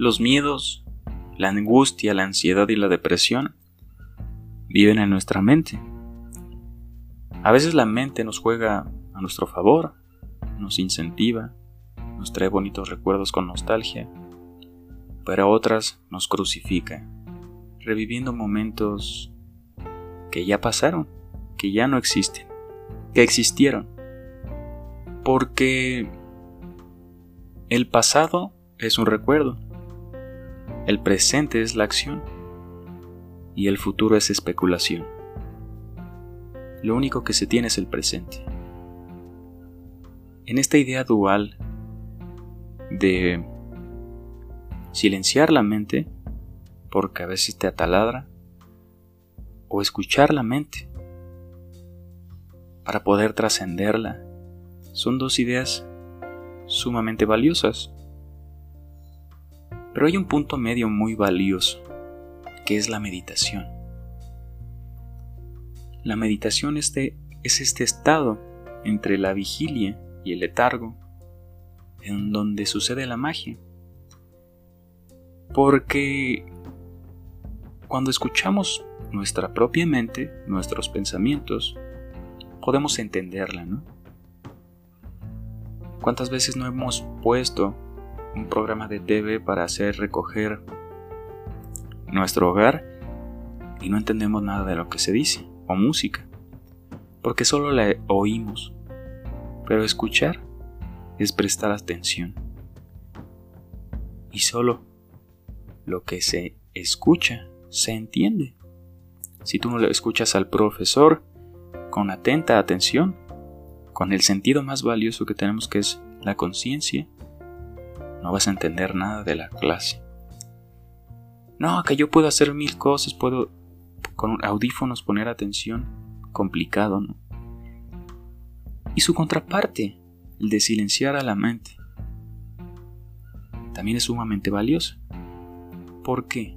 Los miedos, la angustia, la ansiedad y la depresión viven en nuestra mente. A veces la mente nos juega a nuestro favor, nos incentiva, nos trae bonitos recuerdos con nostalgia, pero a otras nos crucifica, reviviendo momentos que ya pasaron, que ya no existen, que existieron. Porque el pasado es un recuerdo, el presente es la acción y el futuro es especulación. Lo único que se tiene es el presente. En esta idea dual de silenciar la mente, porque a veces te ataladra, o escuchar la mente para poder trascenderla, son dos ideas sumamente valiosas. Pero hay un punto medio muy valioso, que es la meditación. La meditación es este estado entre la vigilia y el letargo, en donde sucede la magia. Porque cuando escuchamos nuestra propia mente, nuestros pensamientos, podemos entenderla, ¿no? ¿Cuántas veces no hemos puesto un programa de TV para hacer recoger nuestro hogar y no entendemos nada de lo que se dice, o música, porque solo la oímos, pero escuchar es prestar atención. Y solo lo que se escucha se entiende. Si tú no le escuchas al profesor con atenta atención, con el sentido más valioso que tenemos que es la conciencia, no vas a entender nada de la clase. No, que yo puedo hacer mil cosas, puedo con audífonos poner atención. Complicado, ¿no? Y su contraparte, el de silenciar a la mente, también es sumamente valioso. ¿Por qué?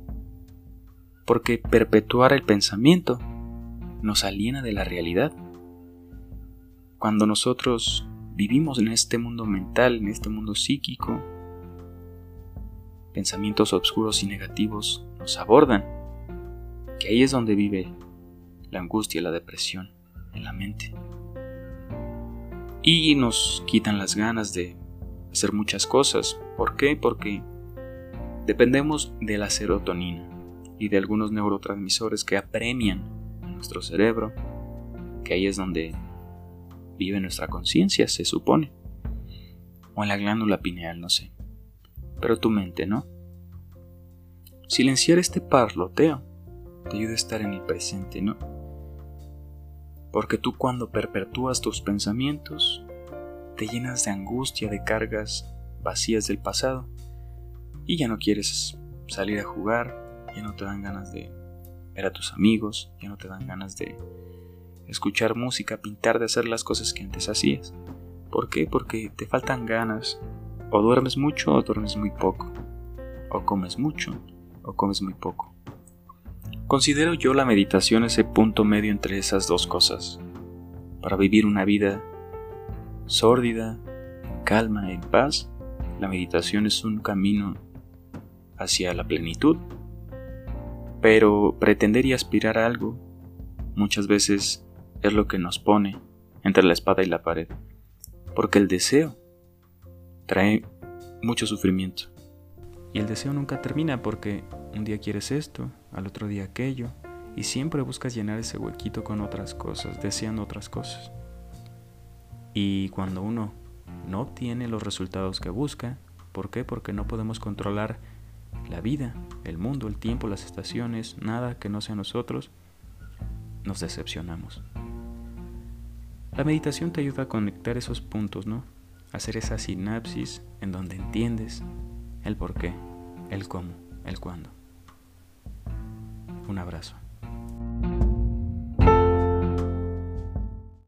Porque perpetuar el pensamiento nos aliena de la realidad. Cuando nosotros vivimos en este mundo mental, en este mundo psíquico, pensamientos oscuros y negativos nos abordan, que ahí es donde vive la angustia la depresión en la mente. Y nos quitan las ganas de hacer muchas cosas. ¿Por qué? Porque dependemos de la serotonina y de algunos neurotransmisores que apremian a nuestro cerebro, que ahí es donde vive nuestra conciencia, se supone. O en la glándula pineal, no sé pero tu mente no. Silenciar este parloteo te ayuda a estar en el presente, ¿no? Porque tú cuando perpetúas tus pensamientos, te llenas de angustia, de cargas vacías del pasado, y ya no quieres salir a jugar, ya no te dan ganas de ver a tus amigos, ya no te dan ganas de escuchar música, pintar, de hacer las cosas que antes hacías. ¿Por qué? Porque te faltan ganas, o duermes mucho o duermes muy poco. O comes mucho o comes muy poco. Considero yo la meditación ese punto medio entre esas dos cosas. Para vivir una vida sórdida, en calma, en paz, la meditación es un camino hacia la plenitud. Pero pretender y aspirar a algo muchas veces es lo que nos pone entre la espada y la pared. Porque el deseo trae mucho sufrimiento. Y el deseo nunca termina porque un día quieres esto, al otro día aquello, y siempre buscas llenar ese huequito con otras cosas, deseando otras cosas. Y cuando uno no obtiene los resultados que busca, ¿por qué? Porque no podemos controlar la vida, el mundo, el tiempo, las estaciones, nada que no sea nosotros, nos decepcionamos. La meditación te ayuda a conectar esos puntos, ¿no? Hacer esa sinapsis en donde entiendes el por qué, el cómo, el cuándo. Un abrazo.